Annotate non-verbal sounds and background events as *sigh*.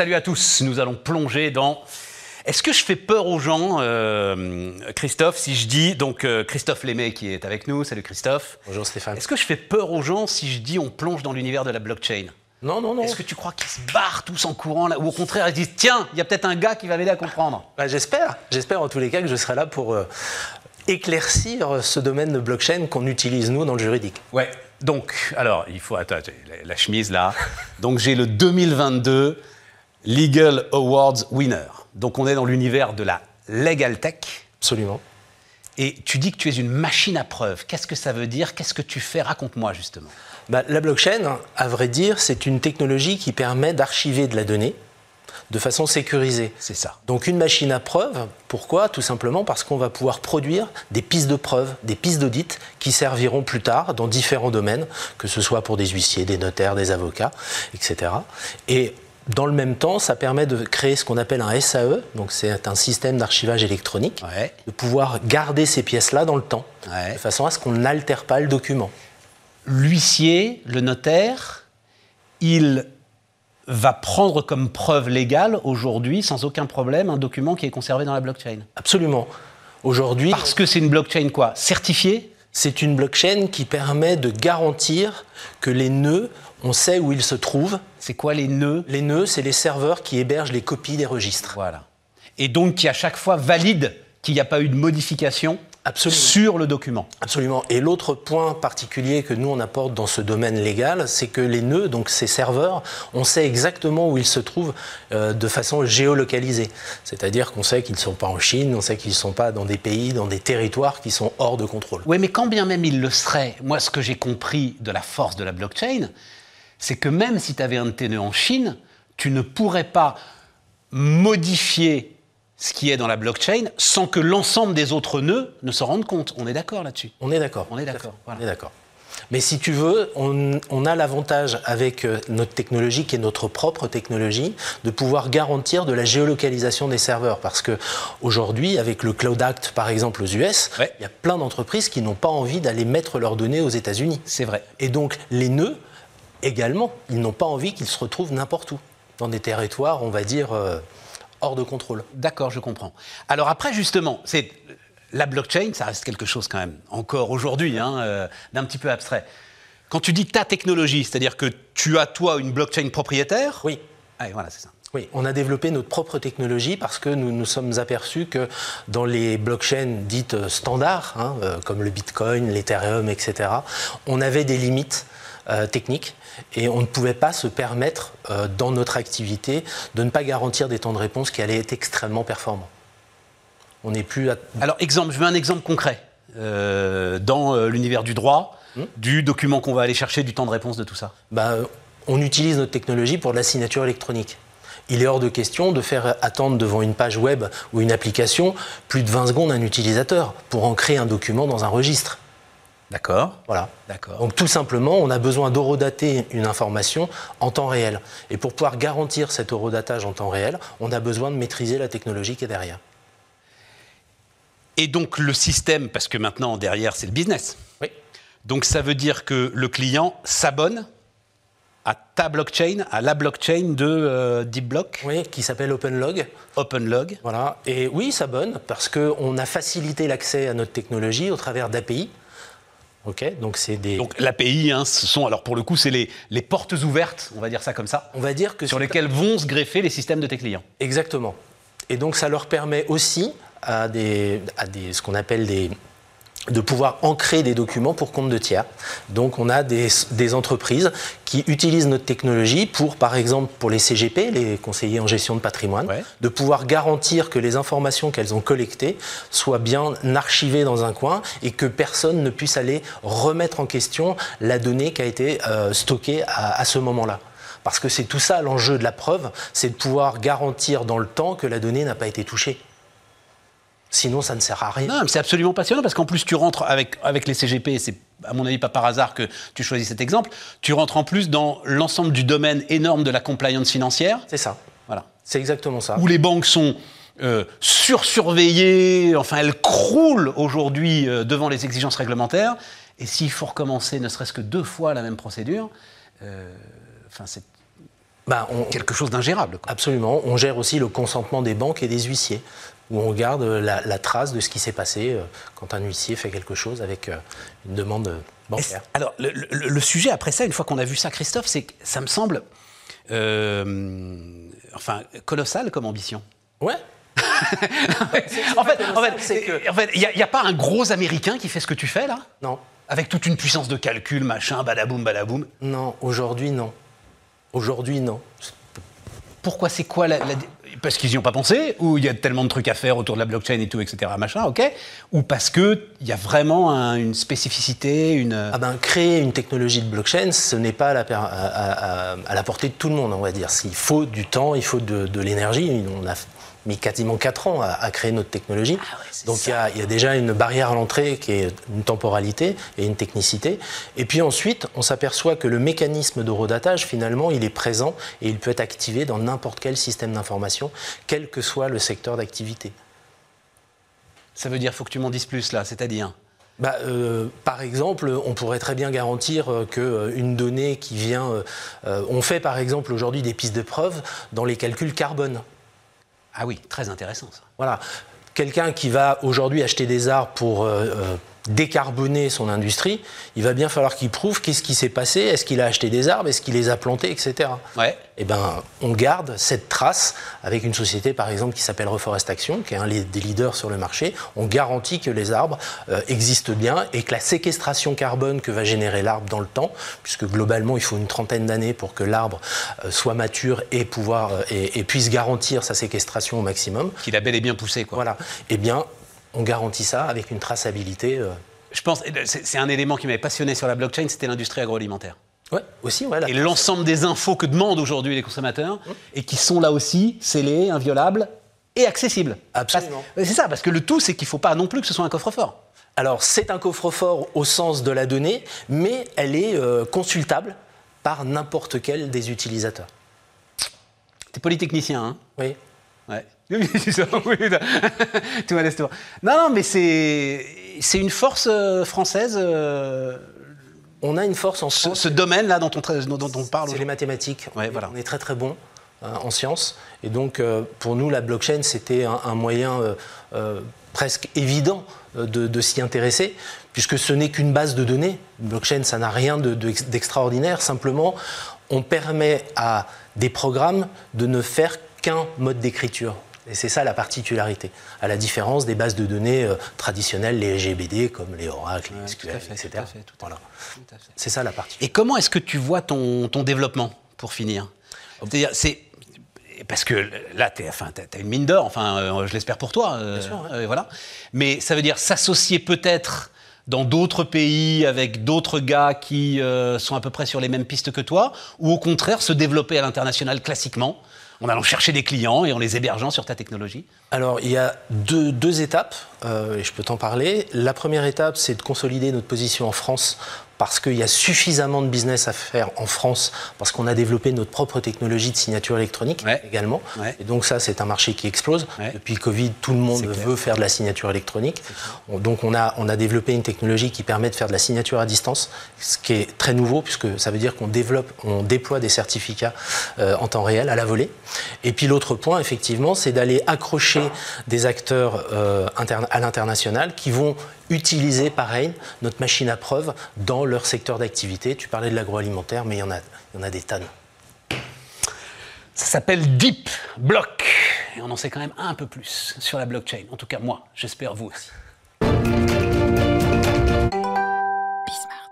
salut à tous. Nous allons plonger dans. Est-ce que je fais peur aux gens, euh, Christophe, si je dis donc euh, Christophe Lémé qui est avec nous. Salut Christophe. Bonjour Stéphane. Est-ce que je fais peur aux gens si je dis on plonge dans l'univers de la blockchain? Non, non, non. Est-ce que tu crois qu'ils se barrent tous en courant là, ou au contraire ils disent tiens, il y a peut-être un gars qui va m'aider à comprendre? Bah, J'espère. J'espère en tous les cas que je serai là pour euh, éclaircir ce domaine de blockchain qu'on utilise nous dans le juridique. Ouais. Donc, alors, il faut. Attends, la chemise là. Donc, j'ai le 2022 Legal Awards winner. Donc, on est dans l'univers de la legal tech. Absolument. Et tu dis que tu es une machine à preuve. Qu'est-ce que ça veut dire? Qu'est-ce que tu fais? Raconte-moi justement. Bah, la blockchain, à vrai dire, c'est une technologie qui permet d'archiver de la donnée de façon sécurisée. C'est ça. Donc une machine à preuve, pourquoi? Tout simplement parce qu'on va pouvoir produire des pistes de preuve, des pistes d'audit qui serviront plus tard dans différents domaines, que ce soit pour des huissiers, des notaires, des avocats, etc. Et dans le même temps, ça permet de créer ce qu'on appelle un SAE, donc c'est un système d'archivage électronique, Ouais. de pouvoir garder ces pièces-là dans le temps, Ouais. de façon à ce qu'on n'altère pas le document. L'huissier, le notaire, il va prendre comme preuve légale aujourd'hui, sans aucun problème, un document qui est conservé dans la blockchain. Absolument. Aujourd'hui, Parce que c'est une blockchain quoi Certifiée? c'est une blockchain qui permet de garantir que les nœuds, on sait où ils se trouvent. C'est quoi les nœuds? Les nœuds, c'est les serveurs qui hébergent les copies des registres. Voilà. Et donc qui à chaque fois valide qu'il n'y a pas eu de modification Absolument. sur le document. Absolument. Et l'autre point particulier que nous on apporte dans ce domaine légal, c'est que les nœuds, donc ces serveurs, on sait exactement où ils se trouvent euh, de façon géolocalisée. C'est-à-dire qu'on sait qu'ils ne sont pas en Chine, on sait qu'ils ne sont pas dans des pays, dans des territoires qui sont hors de contrôle. Oui, mais quand bien même il le serait, moi ce que j'ai compris de la force de la blockchain, c'est que même si tu avais un de tes nœuds en Chine, tu ne pourrais pas modifier ce qui est dans la blockchain sans que l'ensemble des autres nœuds ne se rendent compte. On est d'accord là-dessus? On est d'accord. On est d'accord, On est d'accord. Mais si tu veux, on, on a l'avantage avec euh, notre technologie, qui est notre propre technologie, de pouvoir garantir de la géolocalisation des serveurs. Parce que aujourd'hui, avec le Cloud Act, par exemple, aux US, Ouais. il y a plein d'entreprises qui n'ont pas envie d'aller mettre leurs données aux États-Unis. C'est vrai. Et donc, les nœuds, également, ils n'ont pas envie qu'ils se retrouvent n'importe où, dans des territoires, on va dire, euh, hors de contrôle. D'accord, je comprends. Alors après, justement, c'est la blockchain, ça reste quelque chose quand même, encore aujourd'hui, hein, euh, d'un petit peu abstrait. Quand tu dis ta technologie, c'est-à-dire que tu as toi une blockchain propriétaire? Oui. Ah, voilà, c'est ça. Oui, on a développé notre propre technologie parce que nous nous sommes aperçus que dans les blockchains dites standards, hein, euh, comme le Bitcoin, l'Ethereum, etc., on avait des limites euh, techniques et on ne pouvait pas se permettre, euh, dans notre activité, de ne pas garantir des temps de réponse qui allaient être extrêmement performants. On n'est plus à... Alors, exemple, je veux un exemple concret. Euh, dans l'univers du droit, Hmm. du document qu'on va aller chercher, du temps de réponse, de tout ça. bah, on utilise notre technologie pour de la signature électronique. Il est hors de question de faire attendre devant une page web ou une application plus de 20 secondes un utilisateur pour ancrer un document dans un registre. D'accord Voilà. D'accord. Donc tout simplement, on a besoin d'horodater une information en temps réel. Et pour pouvoir garantir cet horodatage en temps réel, on a besoin de maîtriser la technologie qui est derrière. Et donc, le système, parce que maintenant, derrière, c'est le business. Oui. Donc, ça veut dire que le client s'abonne à ta blockchain, à la blockchain de euh, DeepBlock, Oui, qui s'appelle OpenLog. OpenLog. Voilà. Et oui, il s'abonne parce qu'on a facilité l'accès à notre technologie au travers d'API. Donc c'est des. Donc, l'API, hein, ce sont, alors pour le coup, c'est les, les portes ouvertes, on va dire ça comme ça, on va dire que sur lesquelles vont se greffer les systèmes de tes clients. Exactement. Et donc ça leur permet aussi à, des, à des, ce qu'on appelle des de pouvoir ancrer des documents pour compte de tiers. Donc on a des, des entreprises qui utilisent notre technologie pour, par exemple, pour les CGP, les conseillers en gestion de patrimoine, Ouais. de pouvoir garantir que les informations qu'elles ont collectées soient bien archivées dans un coin et que personne ne puisse aller remettre en question la donnée qui a été euh, stockée à, à ce moment-là. Parce que c'est tout ça l'enjeu de la preuve, c'est de pouvoir garantir dans le temps que la donnée n'a pas été touchée. Sinon, ça ne sert à rien. Non, mais c'est absolument passionnant parce qu'en plus, tu rentres avec, avec les CGP, et c'est à mon avis pas par hasard que tu choisis cet exemple, tu rentres en plus dans l'ensemble du domaine énorme de la compliance financière. C'est ça. Voilà. C'est exactement ça. où les banques sont euh, sursurveillées, enfin elles croulent aujourd'hui euh, devant les exigences réglementaires. Et s'il faut recommencer ne serait-ce que deux fois la même procédure, euh, enfin c'est bah, quelque chose d'ingérable. Absolument. On gère aussi le consentement des banques et des huissiers, où on garde la, trace de ce qui s'est passé euh, quand un huissier fait quelque chose avec euh, une demande bancaire. Alors, le, sujet après ça, une fois qu'on a vu ça, Christophe, c'est que ça me semble, enfin, colossal comme ambition. Ouais. en fait, il n'y a, pas un gros Américain qui fait ce que tu fais là? Non. Avec toute une puissance de calcul, machin, badaboum, badaboum Non, aujourd'hui non. Aujourd'hui non. Pourquoi c'est quoi la, Parce qu'ils n'y ont pas pensé Ou il y a tellement de trucs à faire autour de la blockchain et tout, etc. Ou parce qu'il y a vraiment une spécificité, une... Ah ben, créer une technologie de blockchain, ce n'est pas à la, portée de tout le monde, on va dire. Il faut du temps, il faut de, l'énergie. Mis quasiment 4 ans à, créer notre technologie. Ah Donc il y, a déjà une barrière à l'entrée qui est une temporalité et une technicité. Et puis ensuite, on s'aperçoit que le mécanisme d'horodatage, finalement, il est présent et il peut être activé dans n'importe quel système d'information, quel que soit le secteur d'activité. Ça veut dire, faut que tu m'en dises plus là, c'est-à-dire? Bah, euh, par exemple, on pourrait très bien garantir euh, qu'une euh, donnée qui vient... on fait par exemple aujourd'hui des pistes de preuve dans les calculs carbone. Ah oui, très intéressant ça. Voilà. Quelqu'un qui va aujourd'hui acheter des arbres pour décarboner son industrie, il va bien falloir qu'il prouve qu'est-ce qui s'est passé, est-ce qu'il a acheté des arbres, est-ce qu'il les a plantés, etc. Ouais. Eh ben, on garde cette trace avec une société, par exemple, qui s'appelle Reforestation, qui est un des leaders sur le marché. On garantit que les arbres euh, existent bien et que la séquestration carbone que va générer l'arbre dans le temps, puisque globalement, il faut une trentaine d'années pour que l'arbre euh, soit mature et, pouvoir, euh, et, puisse garantir sa séquestration au maximum. Qu'il a bel et bien poussé, quoi. Voilà. Eh bien, on garantit ça avec une traçabilité. Euh. Je pense, c'est un élément qui m'avait passionné sur la blockchain, c'était l'industrie agroalimentaire. Ouais, aussi, ouais, Et l'ensemble des infos que demandent aujourd'hui les consommateurs mmh. et qui sont là aussi scellées, inviolables et accessibles. Absolument. C'est ça, parce que le tout, c'est qu'il ne faut pas non plus que ce soit un coffre-fort. Alors, c'est un coffre-fort au sens de la donnée, mais elle est euh, consultable par n'importe quel des utilisateurs. Tu es polytechnicien, hein? Oui. Ouais. *laughs* *laughs* Tout Non, non, mais c'est, c'est une force euh, française. Euh, on a une force en France. Ce, domaine-là dont on, dont, on parle. C'est les mathématiques. Ouais, on, voilà. on est très très bon euh, en sciences. Et donc, pour nous, la blockchain, c'était un, moyen presque évident de, s'y intéresser, puisque ce n'est qu'une base de données. Une blockchain, ça n'a rien d'extraordinaire. Simplement, on permet à des programmes de ne faire qu'un mode d'écriture. Et c'est ça la particularité, à la différence des bases de données euh, traditionnelles, les GBD, comme les Oracle, les SQL, etc. voilà. C'est ça la particularité. Et comment est-ce que tu vois ton, ton développement, pour finir? C'est-à-dire, c'est parce que là, tu enfin, as, une mine d'or, enfin, euh, je l'espère pour toi. Euh, sûr, voilà. Mais ça veut dire s'associer peut-être dans d'autres pays avec d'autres gars qui sont à peu près sur les mêmes pistes que toi, ou au contraire se développer à l'international classiquement en allant chercher des clients et en les hébergeant sur ta technologie Alors, il y a deux, étapes, euh, et je peux t'en parler. La première étape, c'est de consolider notre position en France parce qu'il y a suffisamment de business à faire en France, parce qu'on a développé notre propre technologie de signature électronique également. Et donc ça, c'est un marché qui explose. Depuis le Covid, tout le monde veut faire de la signature électronique. Donc on a, on a développé une technologie qui permet de faire de la signature à distance, ce qui est très nouveau, puisque ça veut dire qu'on développe, on déploie des certificats euh, en temps réel, à la volée. Et puis l'autre point, effectivement, c'est d'aller accrocher des acteurs euh, à l'international qui vont utiliser, pareil, notre machine à preuve dans leur secteur d'activité. Tu parlais de l'agroalimentaire, mais il y, en a, il y en a des tonnes. Ça s'appelle Deep Block. Et on en sait quand même un peu plus sur la blockchain. En tout cas, moi, j'espère vous aussi.